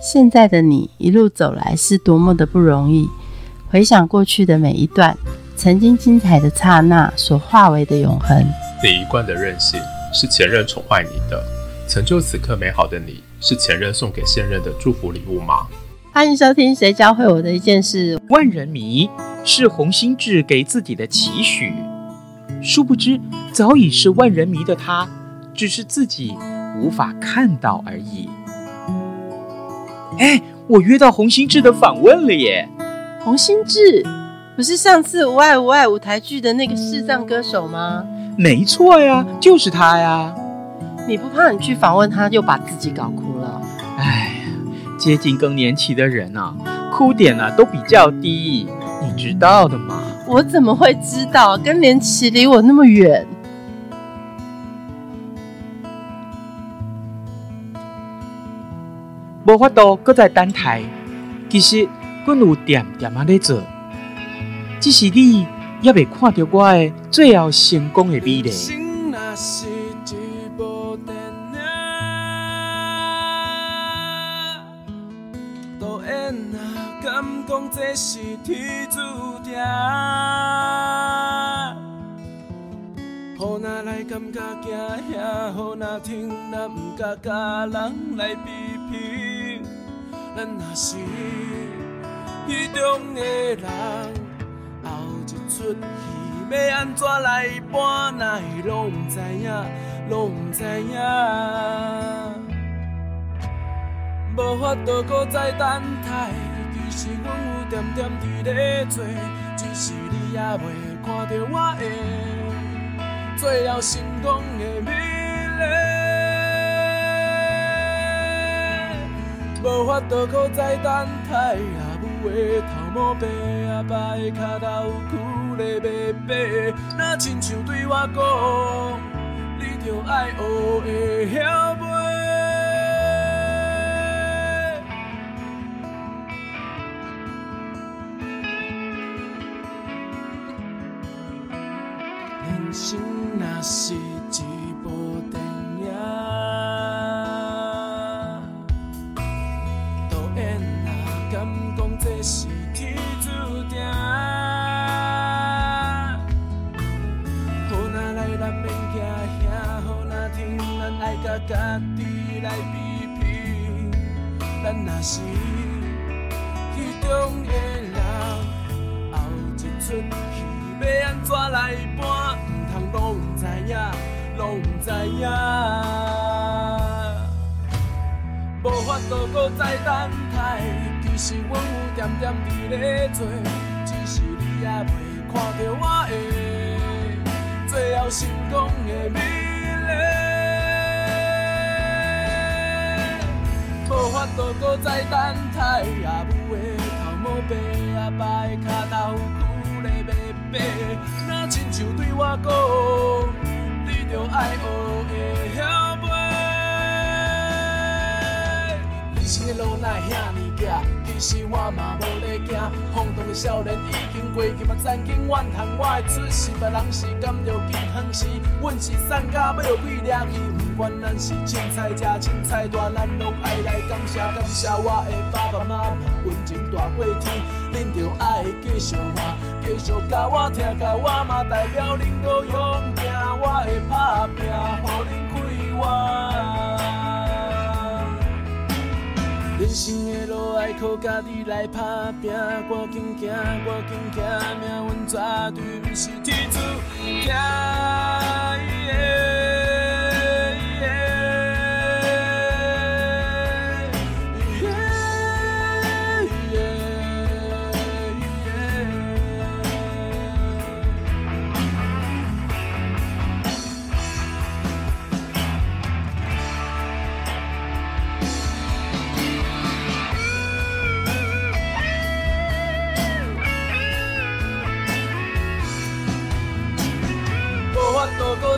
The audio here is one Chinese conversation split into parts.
现在的你一路走来是多么的不容易。回想过去的每一段，曾经精彩的刹那所化为的永恒。你一贯的任性是前任宠坏你的，成就此刻美好的你是前任送给现任的祝福礼物吗？欢迎收听《谁教会我的一件事》。万人迷是洪心志给自己的期许，殊不知早已是万人迷的他，只是自己无法看到而已。哎，我约到洪心智的访问了耶！洪心智不是上次《无爱无爱》舞台剧的那个视障歌手吗？没错呀，就是他呀！你不怕你去访问他，又把自己搞哭了？哎，接近更年期的人啊，哭点啊都比较低，你知道的嘛。我怎么会知道？更年期离我那么远。无法度搁在等待，其实阮有点点啊在做，只是你也未看到我的最后成功的美丽。好哪来感觉惊吓，好哪听那不敢甲人来比拼。咱若是戏中的人，后一出戏要安怎来扮，哪会拢不知影，拢不知影。无法度搁再等待，其实阮有点点伫咧做，只是你也未看到我的。最后成功的美丽，无法度搁再等待，阿母的头毛白，阿爸的脚头苦咧白白，那亲像对我讲，你着爱学会晓飞。人生。若是己来比拼。咱若是戏中的人，后一出戏要安怎来扮？拢不知影，拢不知影，无法度搁再等待。其实阮有点点伫咧做，只是你也未看到我的最后成功的美无法度搁再等待，阿母的头毛白，阿爸的脚头苦咧白白。亲像对我讲，你着爱学会晓飞。人生的路哪会遐尼窄？其实我嘛无咧惊。少年已经过去，嘛曾经怨叹我的出世，别人是感着健康时，阮是散家要有几掠去。不管咱是凊彩食凊彩大，咱拢爱来感谢感谢我的爸爸妈妈，温情。大过天，恁着爱继续活。继续教我听，教我嘛代表恁都勇敢，我会打拼，互恁开怀。人生的路爱靠家己来打拼，赶紧行，赶紧行，命运绝对不是天注定。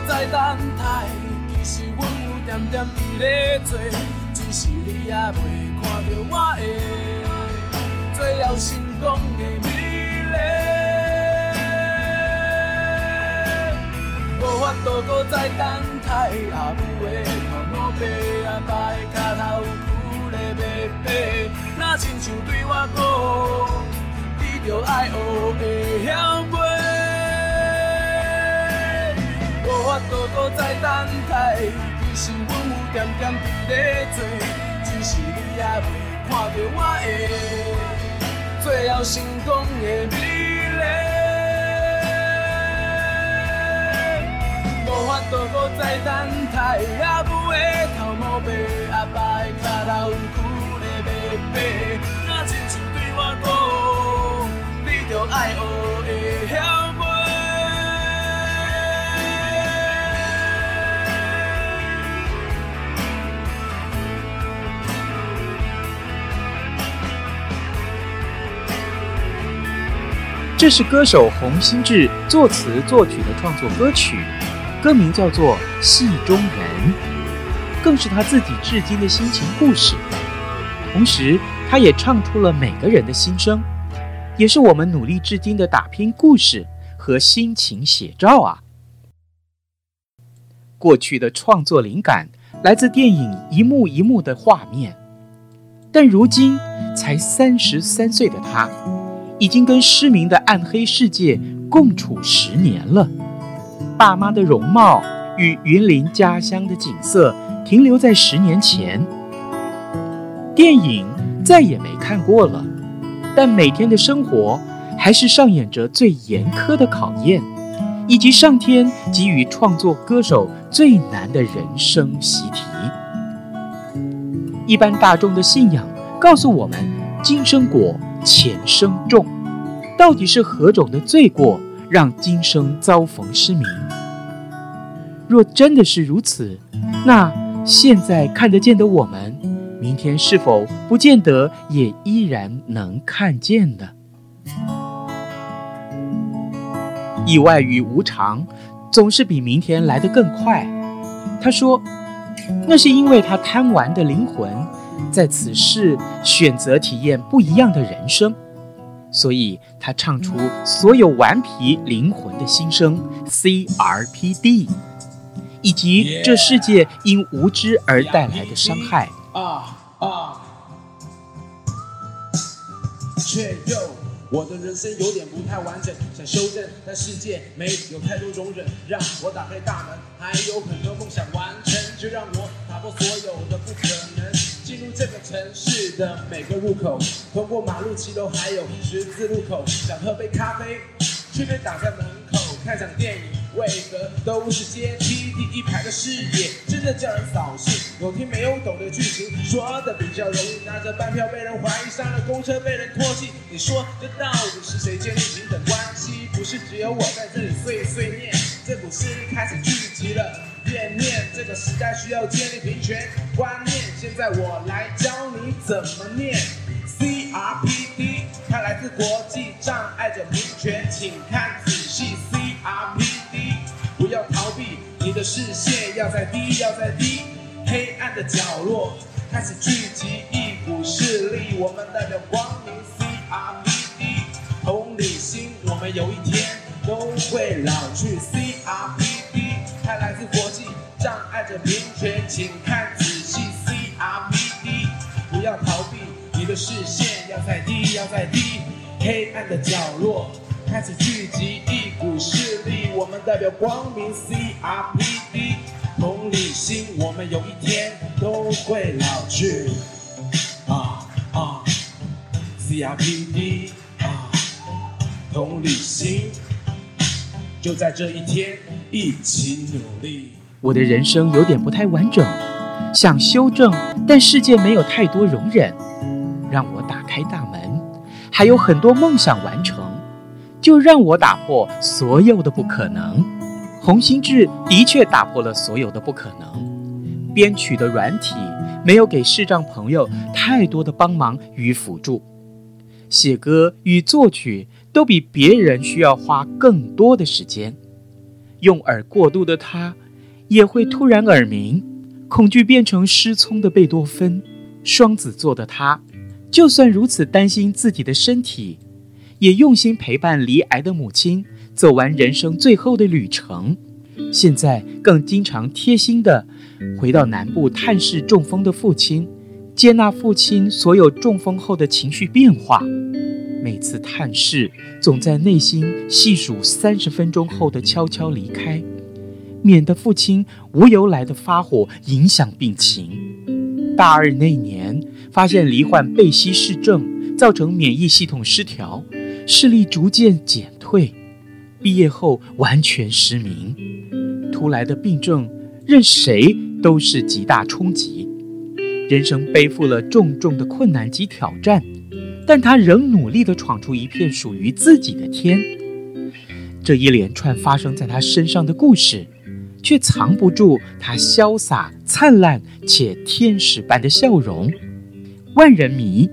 在等待，其实阮有点点伫咧做，只是你也未看到我的最后成功的美丽。无法度搁再等待，阿母的头毛白，阿爸的脚头苦咧白白。亲像对我讲，你着爱学会晓过无法度搁再等待，其实阮有点点伫咧做，只是你也未看到我的最后成功的美丽。无法度搁再等待，阿母的头毛白，阿爸的脚头骨咧白白，那亲像对我讲，你着爱学会晓这是歌手洪兴志作词作曲的创作歌曲，歌名叫做《戏中人》，更是他自己至今的心情故事。同时，他也唱出了每个人的心声，也是我们努力至今的打拼故事和心情写照啊。过去的创作灵感来自电影一幕一幕的画面，但如今才三十三岁的他。已经跟失明的暗黑世界共处十年了，爸妈的容貌与云林家乡的景色停留在十年前，电影再也没看过了，但每天的生活还是上演着最严苛的考验，以及上天给予创作歌手最难的人生习题。一般大众的信仰告诉我们，今生果。前生重，到底是何种的罪过，让今生遭逢失明？若真的是如此，那现在看得见的我们，明天是否不见得也依然能看见的？意外与无常，总是比明天来得更快。他说，那是因为他贪玩的灵魂。在此世选择体验不一样的人生，所以他唱出所有顽皮灵魂的心声，CRPD，以及这世界因无知而带来的伤害。啊啊！却又，我的人生有点不太完整，想修正，但世界没有太多容忍，让我打开大门，还有很多梦想完成，就让我打破所有的不可能。进入这个城市的每个入口，通过马路、骑楼，还有十字路口，想喝杯咖啡，却被挡在门口。看场电影，为何都是阶梯？第一排的视野真的叫人扫兴。有听没有懂的剧情，说的比较容易。拿着半票被人怀疑，上了公车被人唾弃。你说这到底是谁建立平等关系？不是只有我在这里碎碎念，这股势力开始聚集了。怨念，这个时代需要建立平权观念。现在我来教你怎么念 CRPD，它来自国际障碍者平权，请看仔细 CRPD，不要逃避，你的视线要在低，要在低。黑暗的角落开始聚集一股势力，我们代表光明 CRPD，同理心，我们有一天都会老去 CRPD，它来自国际。障碍着平权，请看仔细 CRPD，不要逃避，你的视线要在低，要在低。黑暗的角落开始聚集一股势力，我们代表光明 CRPD，同理心，我们有一天都会老去。啊啊，CRPD，啊，同理心，就在这一天一起努力。我的人生有点不太完整，想修正，但世界没有太多容忍，让我打开大门，还有很多梦想完成，就让我打破所有的不可能。洪心志的确打破了所有的不可能，编曲的软体没有给视障朋友太多的帮忙与辅助，写歌与作曲都比别人需要花更多的时间，用耳过度的他。也会突然耳鸣，恐惧变成失聪的贝多芬。双子座的他，就算如此担心自己的身体，也用心陪伴离癌的母亲走完人生最后的旅程。现在更经常贴心的回到南部探视中风的父亲，接纳父亲所有中风后的情绪变化。每次探视，总在内心细数三十分钟后的悄悄离开，免得父亲无由来的发火，影响病情。大二那年，发现罹患贝西氏症，造成免疫系统失调，视力逐渐减退。毕业后完全失明，突来的病症，任谁都是极大冲击。人生背负了重重的困难及挑战。但他仍努力地闯出一片属于自己的天。这一连串发生在他身上的故事，却藏不住他潇洒、灿烂且天使般的笑容。万人迷，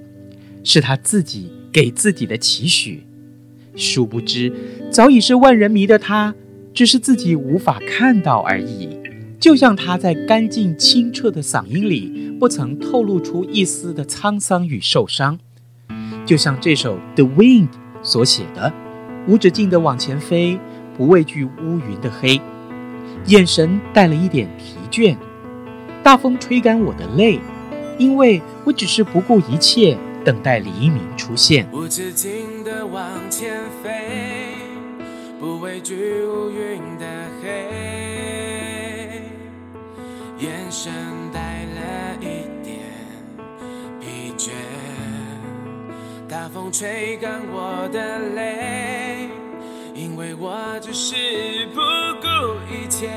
是他自己给自己的期许。殊不知，早已是万人迷的他，只是自己无法看到而已。就像他在干净清澈的嗓音里，不曾透露出一丝的沧桑与受伤。就像这首《The Wind》所写的，无止境的往前飞，不畏惧乌云的黑，眼神带了一点疲倦。大风吹干我的泪，因为我只是不顾一切等待黎明出现。无止境的往前飞，不畏惧乌云的黑，眼神大风吹干我的泪，因为我只是不顾一切，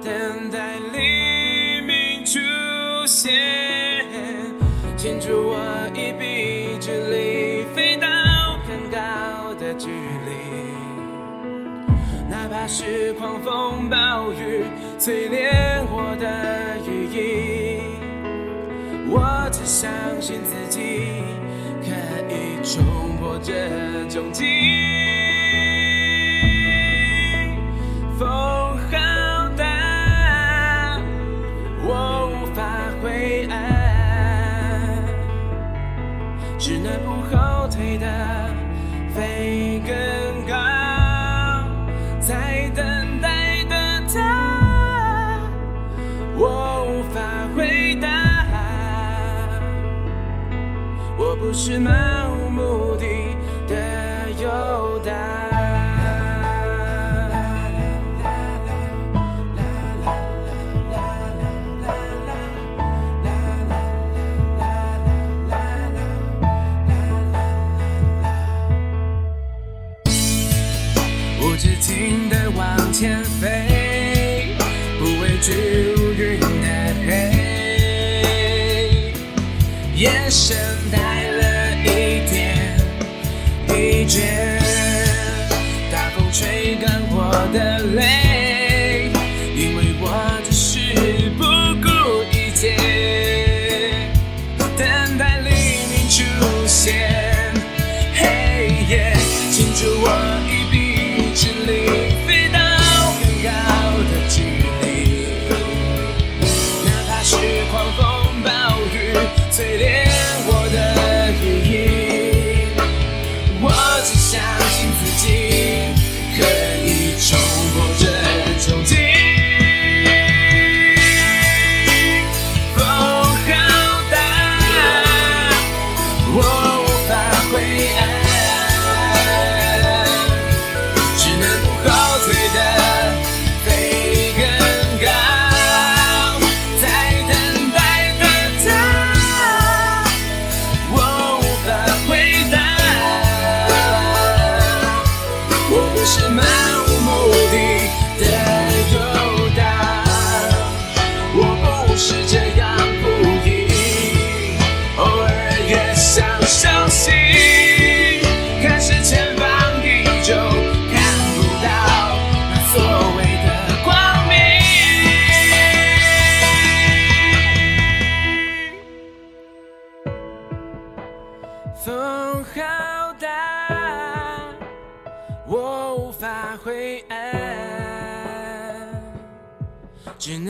等待黎明出现。牵住我一臂之力，飞到更高的距离，哪怕是狂风暴雨淬炼我的羽翼，我只相信自。这窘境，风好大，我无法回岸，只能不后退的飞更高，在等待的他，我无法回答，我不是猫。只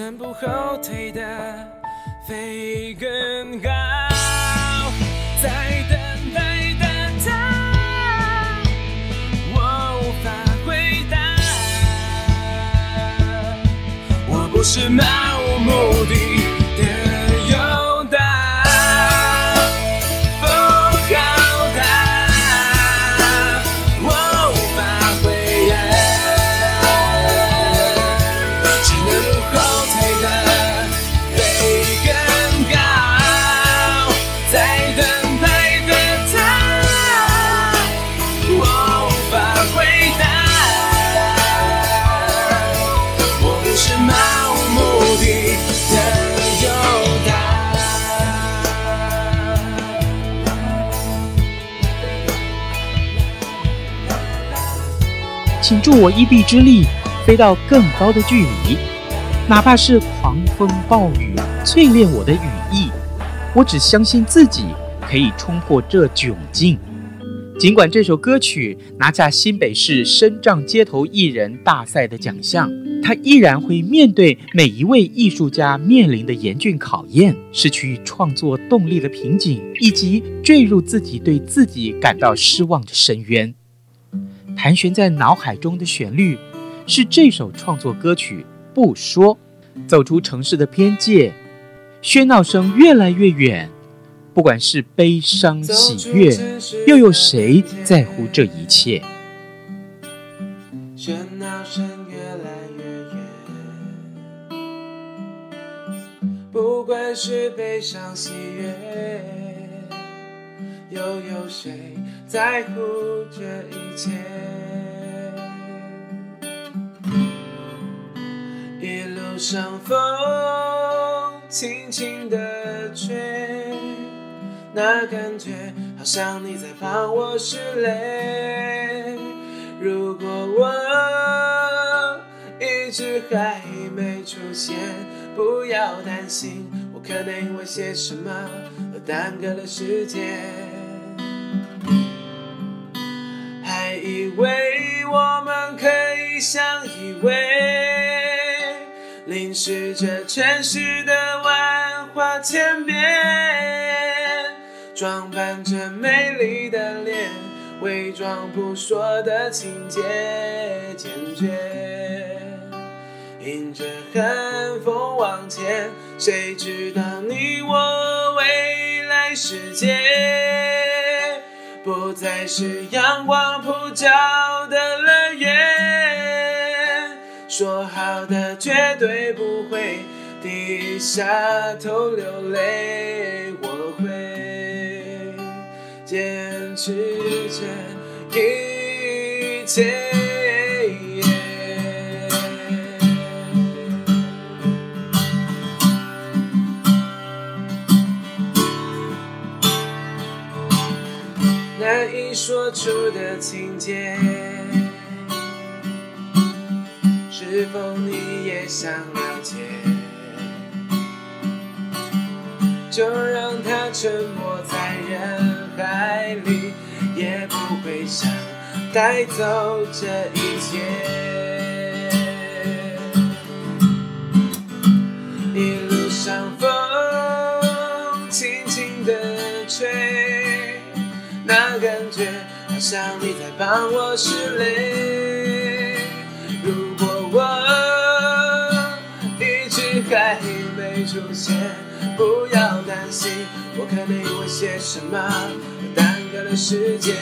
能不后退的飞更高，在等待的他，我无法回答。我不是漫无目的助我一臂之力，飞到更高的距离，哪怕是狂风暴雨，淬炼我的羽翼。我只相信自己可以冲破这窘境。尽管这首歌曲拿下新北市声障街头艺人大赛的奖项，他依然会面对每一位艺术家面临的严峻考验，失去创作动力的瓶颈，以及坠入自己对自己感到失望的深渊。盘旋在脑海中的旋律，是这首创作歌曲。不说，走出城市的边界，喧闹声越来越远。不管是悲伤喜悦，又有谁在乎这一切？喧闹声越来越远，不管是悲伤喜悦，又有谁在乎这一切？一路上风轻轻地吹。那感觉好像你在帮我拭泪。如果我一直还没出现，不要担心，我可能因为些什么而耽搁了时间。为我们可以相依偎，淋湿着城市的万花千变。装扮着美丽的脸，伪装不说的情节，坚决迎着寒风往前。谁知道你我未来世界，不再是阳光普照的乐园。说好的绝对不会低下头流泪，我会。坚持着一切。出的情节，是否你也想了解？就让它沉默在人。海里也不会想带走这一切。一路上风想你在帮我拭泪。如果我一直还没出现，不要担心。我可能因为些什么而耽搁了时间，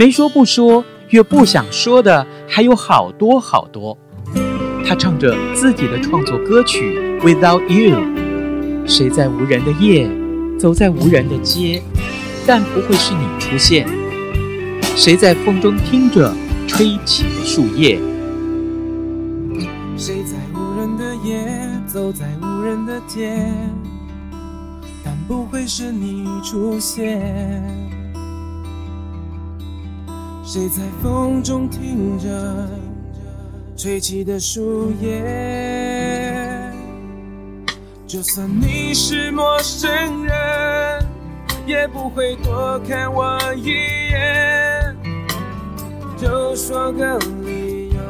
没说不说，越不想说的还有好多好多。他唱着自己的创作歌曲《Without You》，谁在无人的夜，走在无人的街，但不会是你出现。谁在风中听着吹起的树叶？谁在无人的夜，走在无人的街，但不会是你出现。谁在风中听着吹起的树叶？就算你是陌生人，也不会多看我一眼。就说个理由，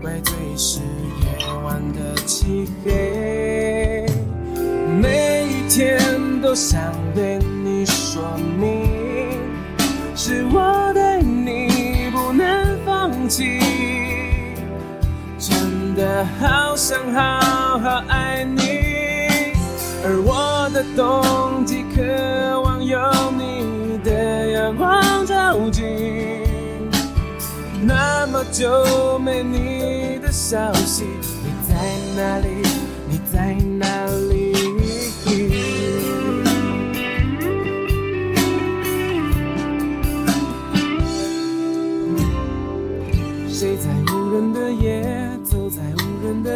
怪罪是夜晚的漆黑。每一天都想对你说明，是我气。真的好想好好爱你，而我的冬季渴望有你的阳光照进。那么久没你的消息，你在哪里？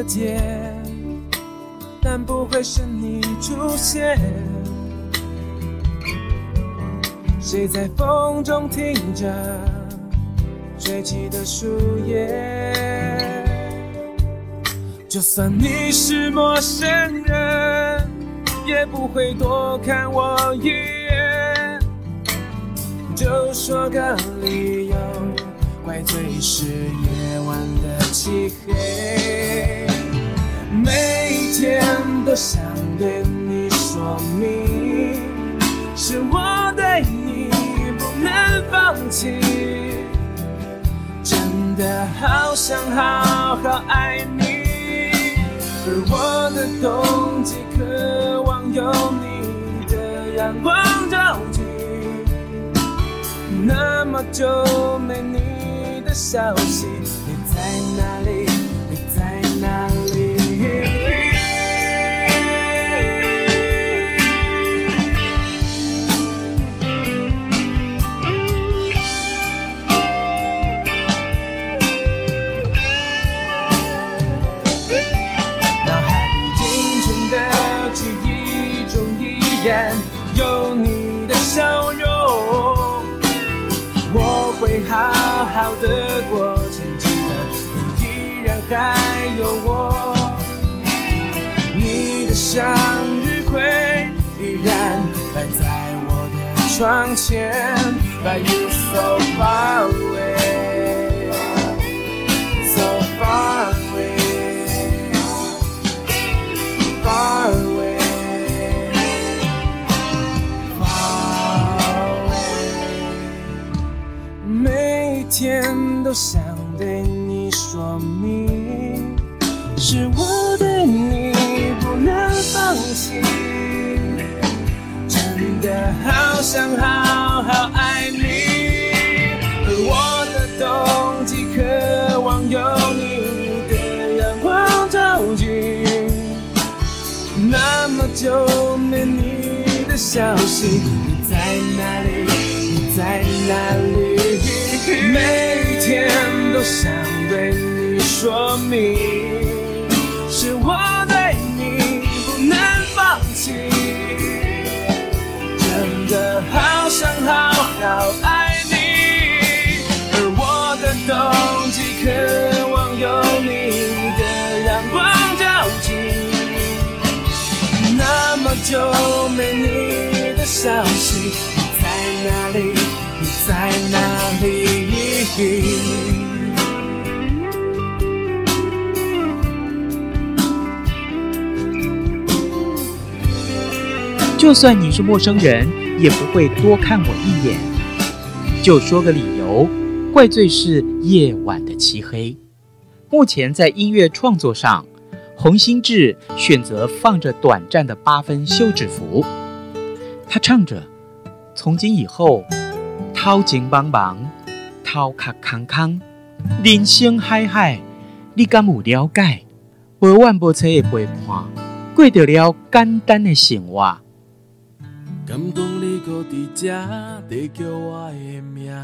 的街，但不会是你出现。谁在风中听着？吹起的树叶，就算你是陌生人，也不会多看我一眼。就说个理由，怪罪是夜晚的漆黑。每天都想对你说明，是我对你不能放弃。真的好想好好爱你，而我的冬季渴望有你的阳光照进。那么久没你的消息，你在哪里？好的过，程记得你依然还有我，你的向日葵依然摆在我的窗前，But you so far away, so far away. far away, 都想对你说明，是我对你不能放弃。真的好想好好爱你，而我的冬季渴望有你的阳光照进。那么久没你的消息，你在哪里？你在哪里？每天都想对你说明，是我对你不能放弃。真的好想好好爱你，而我的冬季渴望有你的阳光照进。那么久没你的消息，就算你是陌生人，也不会多看我一眼，就说个理由，怪罪是夜晚的漆黑。目前在音乐创作上，洪欣志选择放着短暂的八分休止符，他唱着，从今以后，掏井帮忙。头壳空空，人生海海，你敢有了解？无怨无切的陪伴，过着了简单的生活。”感动你搁伫这，在叫我的名？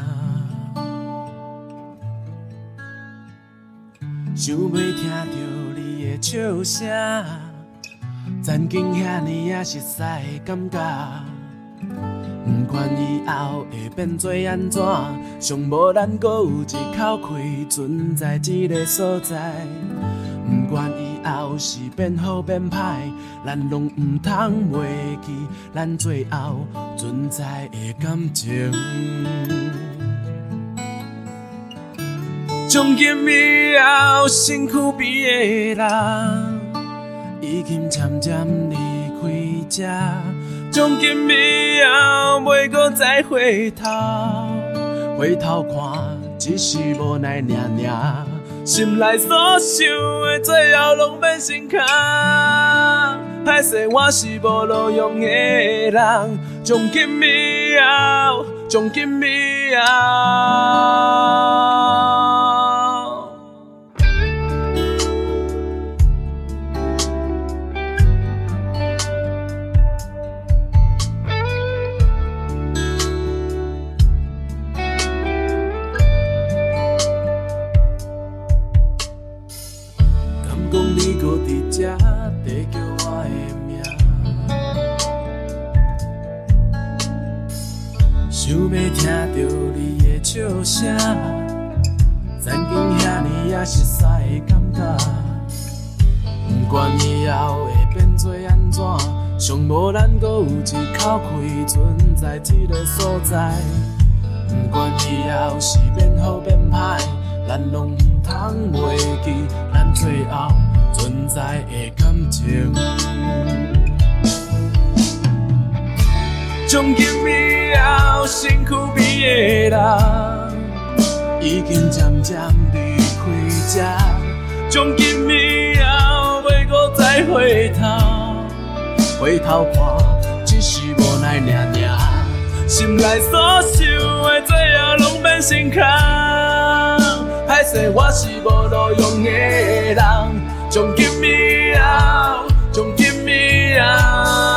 想要听到你的笑声，曾经遐尼啊熟悉的感觉。不管以后会变做安怎，上无咱搁有一口气存在这个所在。不管以后是变好变歹，咱拢毋通忘记咱最后存在的感情。从今以后，身躯边的人已经渐渐离开这。从今以后，袂搁再回头，回头看，只是无奈念念。心内所想的，最后拢变成空。歹势，我是无路用的人。从今以后，从今以后。这在叫我的名，想要听到你的笑声，曾经遐尼啊熟悉的感觉。不管以后会变做安怎，上无咱搁有一口气存在这个所在。不管以后是变好变歹，咱拢毋通袂记咱最后。存在的感情，从今以后，身躯边的人已经渐渐离开这。从今以后，袂搁再回头，回头看，只是无奈念念，心内所想的，最后拢变成空。歹势，我是无路用的人。从今以后，从今以后，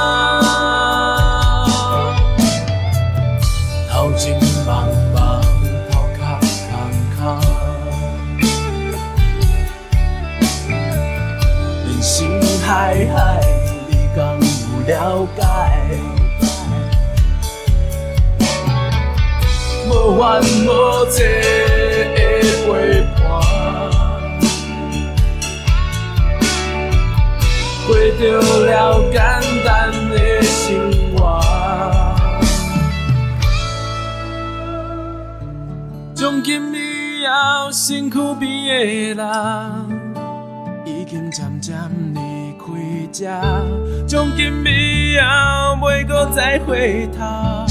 从今以后，袂搁再回头，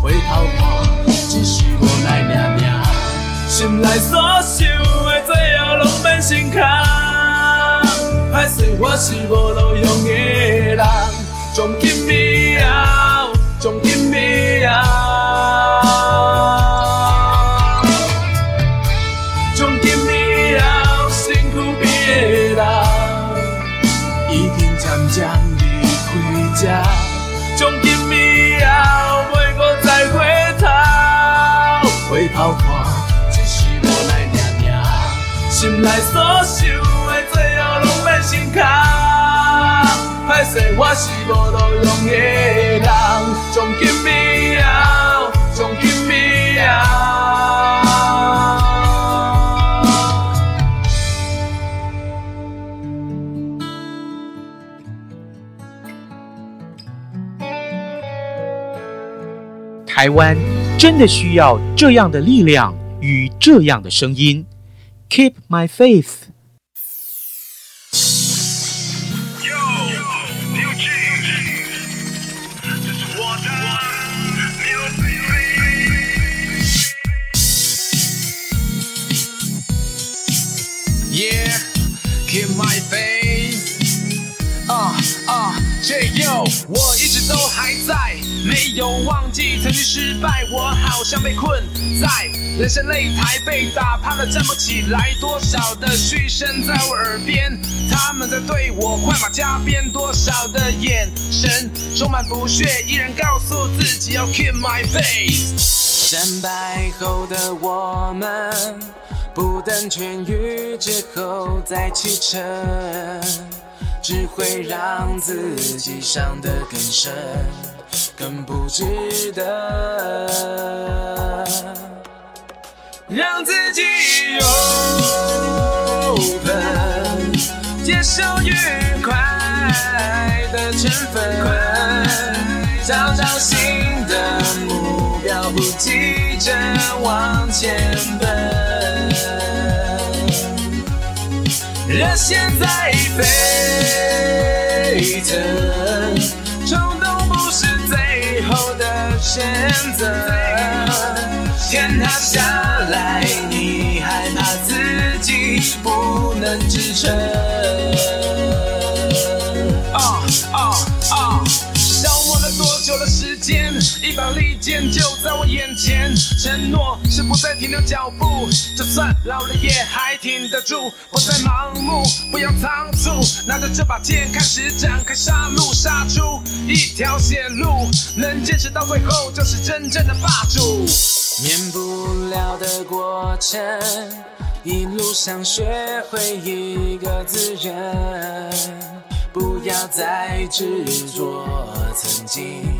回头看，只是无奈命命，心内所想的，最后拢变成空。歹势，我是无路用的人。从今心内所想。心卡，歹势，我是无路用的人。从今以后，从今以后，台湾真的需要这样的力量与这样的声音。Keep my faith。没有忘记曾经失败，我好像被困在人生擂台，被打趴了站不起来，多少的嘘声在我耳边，他们在对我快马加鞭，多少的眼神充满不屑，依然告诉自己要 keep my face。战败后的我们，不等痊愈之后再启程。只会让自己伤得更深，更不值得。让自己 open，接受愉快的成分，找到新的目标，不急着往前奔。热血在沸腾，选择。天塌下来，你害怕自己不能支撑。间？一把利剑就在我眼前，承诺是不再停留脚步，就算老了也还挺得住，不再盲目，不要仓促，拿着这把剑开始展开杀戮，杀出一条血路，能坚持到最后就是真正的霸主。免不了的过程，一路上学会一个字忍，不要再执着曾经。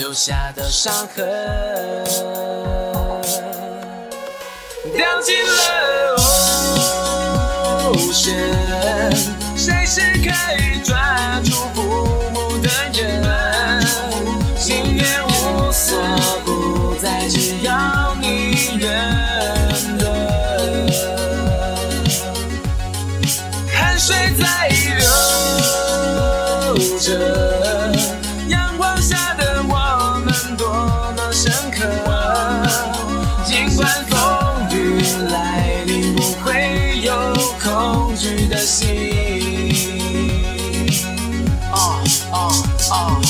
留下的伤痕，掉进了 ocean，谁是可以惧的心。哦哦哦！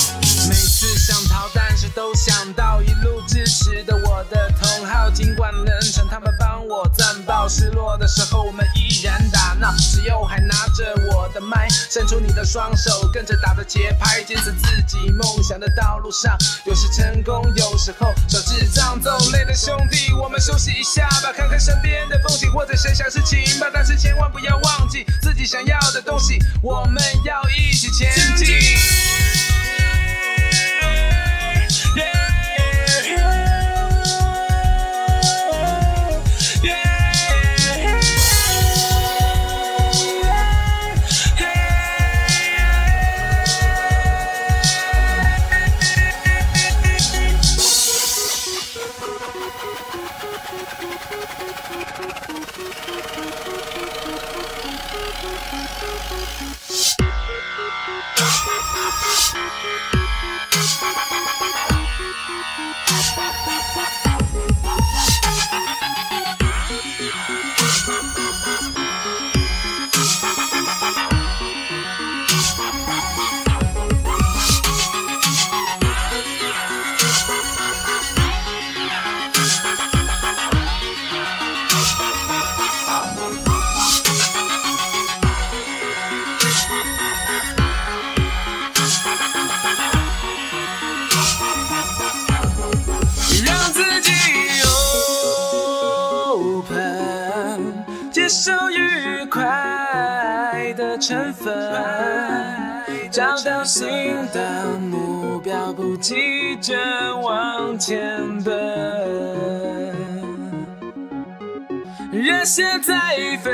每次想逃，但是都想到一路支持的我的同好，尽管冷场，他们到。失落的时候，我们依然打闹，只有还拿着我的麦，伸出你的双手，跟着打着节拍，坚持自己梦想的道路上。有时成功，有时候小智障，走累的兄弟，我们休息一下吧，看看身边的风景，或者想想事情吧。但是千万不要忘记自己想要的东西，我们要一起前进。不急着往前奔。热血在沸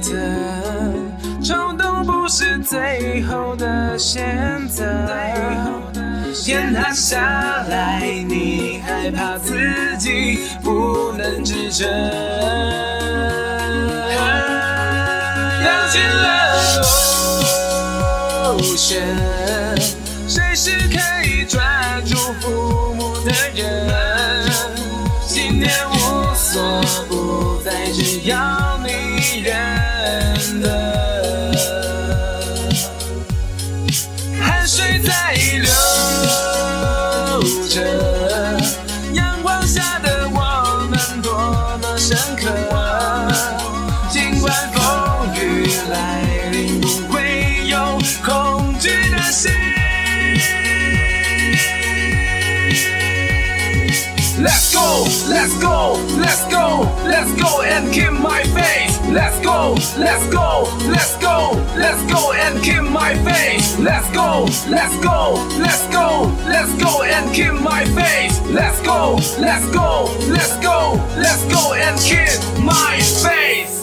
腾，冲动不是最后的选择。天塌下来，你害怕自己不能支撑，掉进了路线谁是可以抓住父母的人？信念无所不在，只要你认得 let's go, let's go, let's go and keep my faith. Let's go, let's go, let's go, let's go and keep my faith. Let's go, let's go, let's go, let's go and keep my faith. Let's go, let's go, let's go, let's go and keep my faith.